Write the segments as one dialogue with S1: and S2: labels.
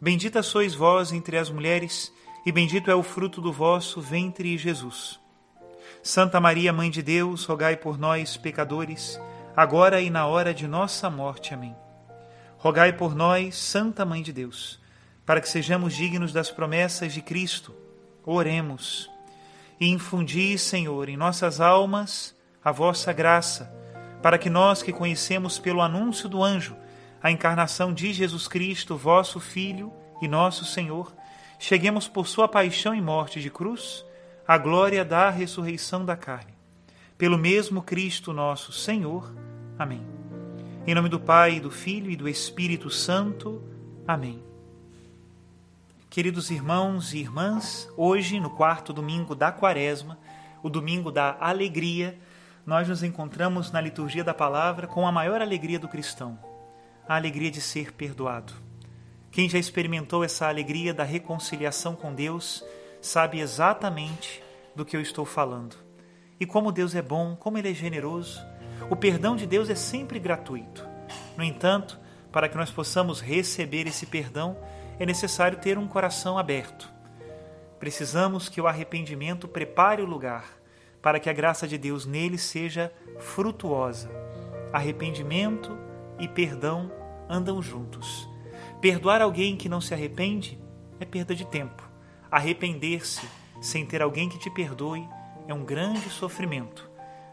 S1: Bendita sois vós entre as mulheres, e bendito é o fruto do vosso ventre, Jesus. Santa Maria, Mãe de Deus, rogai por nós, pecadores, agora e na hora de nossa morte. Amém. Rogai por nós, Santa Mãe de Deus, para que sejamos dignos das promessas de Cristo. Oremos e infundi, Senhor, em nossas almas a vossa graça, para que nós que conhecemos pelo anúncio do anjo a encarnação de Jesus Cristo, vosso Filho e nosso Senhor, cheguemos por sua paixão e morte de cruz à glória da ressurreição da carne. Pelo mesmo Cristo nosso Senhor. Amém. Em nome do Pai, do Filho e do Espírito Santo. Amém. Queridos irmãos e irmãs, hoje, no quarto domingo da Quaresma, o domingo da alegria, nós nos encontramos na liturgia da palavra com a maior alegria do cristão, a alegria de ser perdoado. Quem já experimentou essa alegria da reconciliação com Deus sabe exatamente do que eu estou falando. E como Deus é bom, como Ele é generoso, o perdão de Deus é sempre gratuito. No entanto, para que nós possamos receber esse perdão, é necessário ter um coração aberto. Precisamos que o arrependimento prepare o lugar para que a graça de Deus nele seja frutuosa. Arrependimento e perdão andam juntos. Perdoar alguém que não se arrepende é perda de tempo. Arrepender-se sem ter alguém que te perdoe é um grande sofrimento.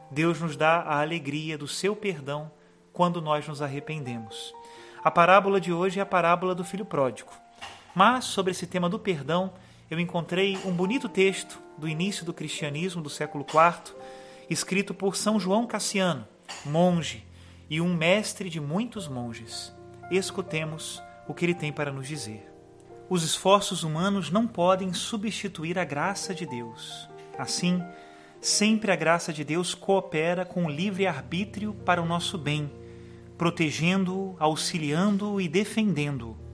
S1: Deus nos dá a alegria do seu perdão quando nós nos arrependemos. A parábola de hoje é a parábola do filho pródigo. Mas sobre esse tema do perdão, eu encontrei um bonito texto do início do cristianismo do século IV, escrito por São João Cassiano, monge e um mestre de muitos monges. Escutemos o que ele tem para nos dizer. Os esforços humanos não podem substituir a graça de Deus. Assim, sempre a graça de Deus coopera com o livre arbítrio para o nosso bem, protegendo-o, auxiliando-o e defendendo-o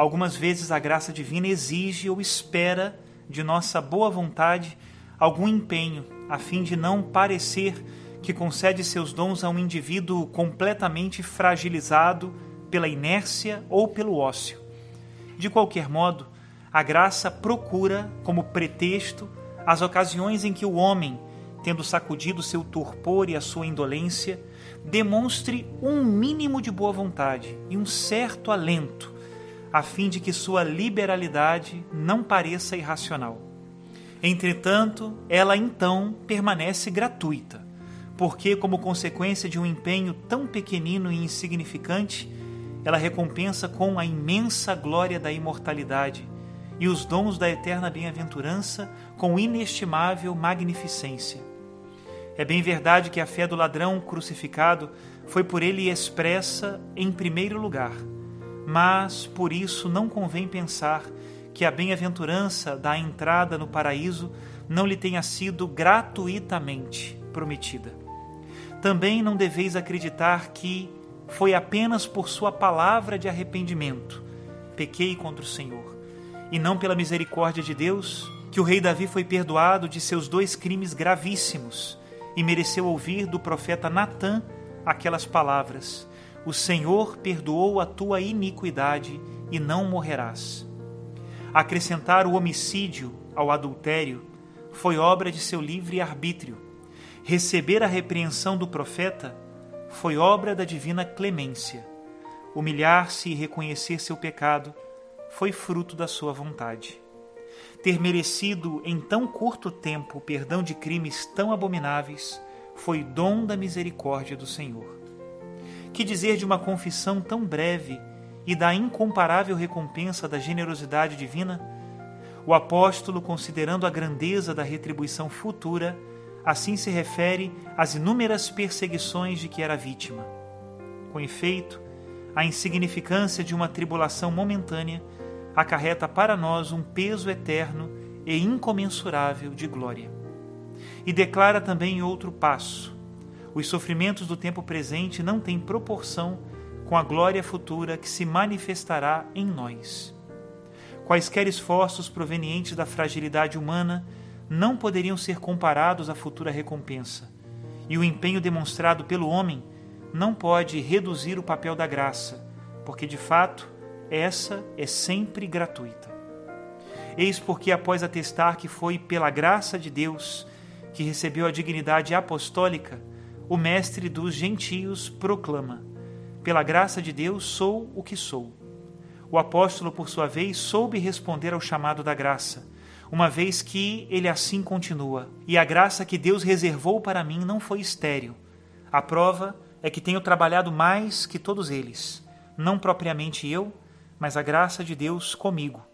S1: Algumas vezes a graça divina exige ou espera de nossa boa vontade algum empenho, a fim de não parecer que concede seus dons a um indivíduo completamente fragilizado pela inércia ou pelo ócio. De qualquer modo, a graça procura como pretexto as ocasiões em que o homem, tendo sacudido seu torpor e a sua indolência, demonstre um mínimo de boa vontade e um certo alento a fim de que sua liberalidade não pareça irracional. Entretanto, ela então permanece gratuita, porque, como consequência de um empenho tão pequenino e insignificante, ela recompensa com a imensa glória da imortalidade e os dons da eterna bem-aventurança com inestimável magnificência. É bem verdade que a fé do ladrão crucificado foi por ele expressa em primeiro lugar mas por isso não convém pensar que a bem-aventurança da entrada no paraíso não lhe tenha sido gratuitamente prometida. Também não deveis acreditar que foi apenas por sua palavra de arrependimento pequei contra o Senhor, e não pela misericórdia de Deus que o rei Davi foi perdoado de seus dois crimes gravíssimos e mereceu ouvir do profeta Natã aquelas palavras: o Senhor perdoou a tua iniquidade e não morrerás. Acrescentar o homicídio ao adultério foi obra de seu livre arbítrio. Receber a repreensão do profeta foi obra da divina clemência. Humilhar-se e reconhecer seu pecado foi fruto da sua vontade. Ter merecido em tão curto tempo o perdão de crimes tão abomináveis foi dom da misericórdia do Senhor. Que dizer de uma confissão tão breve e da incomparável recompensa da generosidade divina? O apóstolo, considerando a grandeza da retribuição futura, assim se refere às inúmeras perseguições de que era vítima. Com efeito, a insignificância de uma tribulação momentânea acarreta para nós um peso eterno e incomensurável de glória. E declara também outro passo: os sofrimentos do tempo presente não têm proporção com a glória futura que se manifestará em nós. Quaisquer esforços provenientes da fragilidade humana não poderiam ser comparados à futura recompensa, e o empenho demonstrado pelo homem não pode reduzir o papel da graça, porque de fato essa é sempre gratuita. Eis porque, após atestar que foi pela graça de Deus que recebeu a dignidade apostólica, o Mestre dos gentios proclama: Pela graça de Deus sou o que sou. O apóstolo, por sua vez, soube responder ao chamado da graça, uma vez que ele assim continua: E a graça que Deus reservou para mim não foi estéril. A prova é que tenho trabalhado mais que todos eles, não propriamente eu, mas a graça de Deus comigo.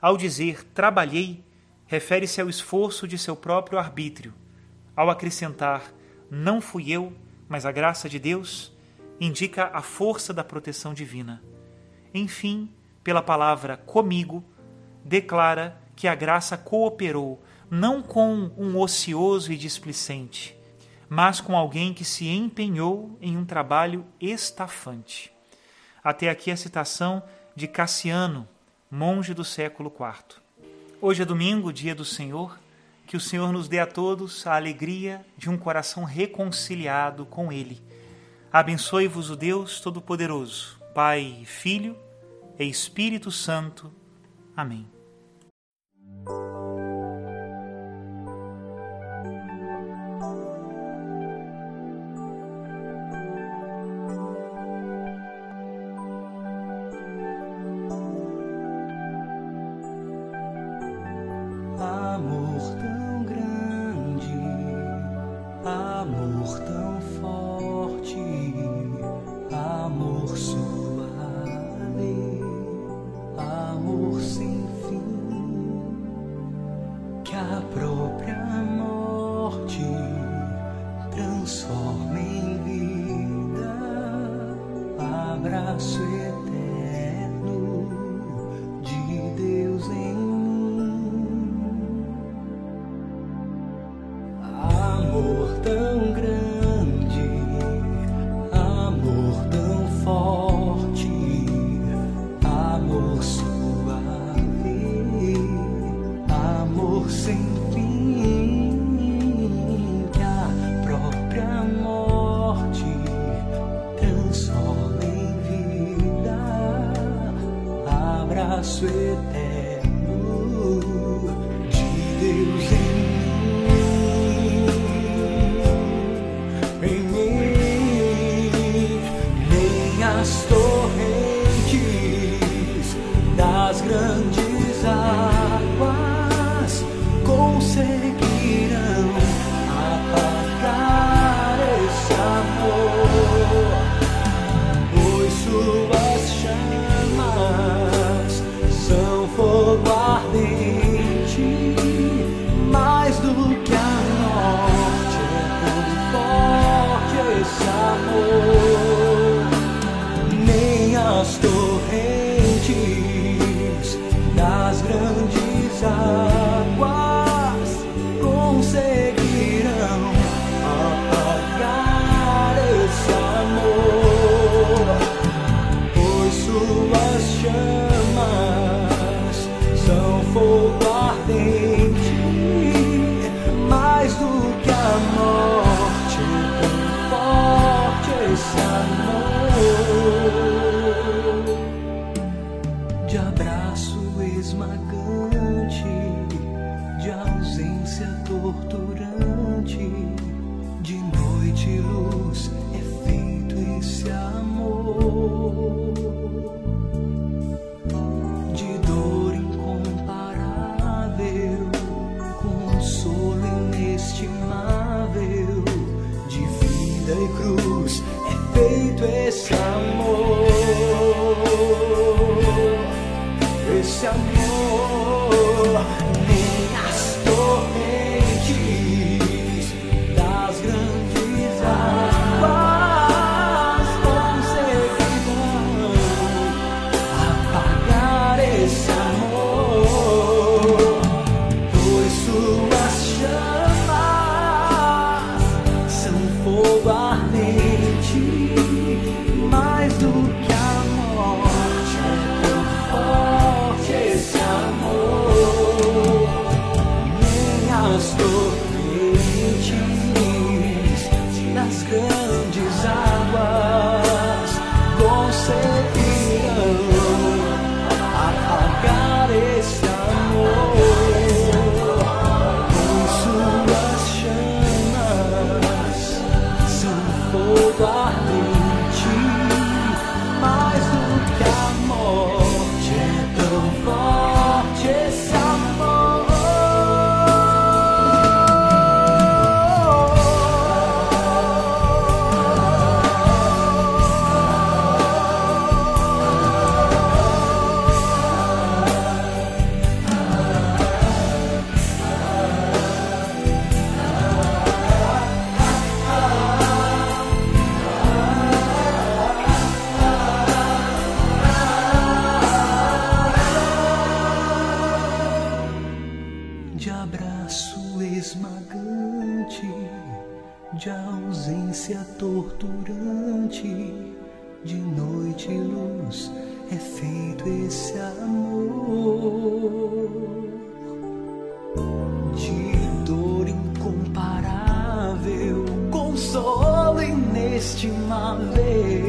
S1: Ao dizer trabalhei, refere-se ao esforço de seu próprio arbítrio. Ao acrescentar não fui eu, mas a graça de Deus, indica a força da proteção divina. Enfim, pela palavra comigo, declara que a graça cooperou não com um ocioso e displicente, mas com alguém que se empenhou em um trabalho estafante. Até aqui a citação de Cassiano, monge do século IV. Hoje é domingo, dia do Senhor, que o Senhor nos dê a todos a alegria de um coração reconciliado com Ele. Abençoe-vos o Deus Todo-Poderoso, Pai, Filho e Espírito Santo. Amém.
S2: day. abraço esmagante de ausência torturante, de noite e luz é feito esse amor. De dor incomparável, consolo inestimável.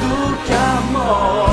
S2: do que a morte.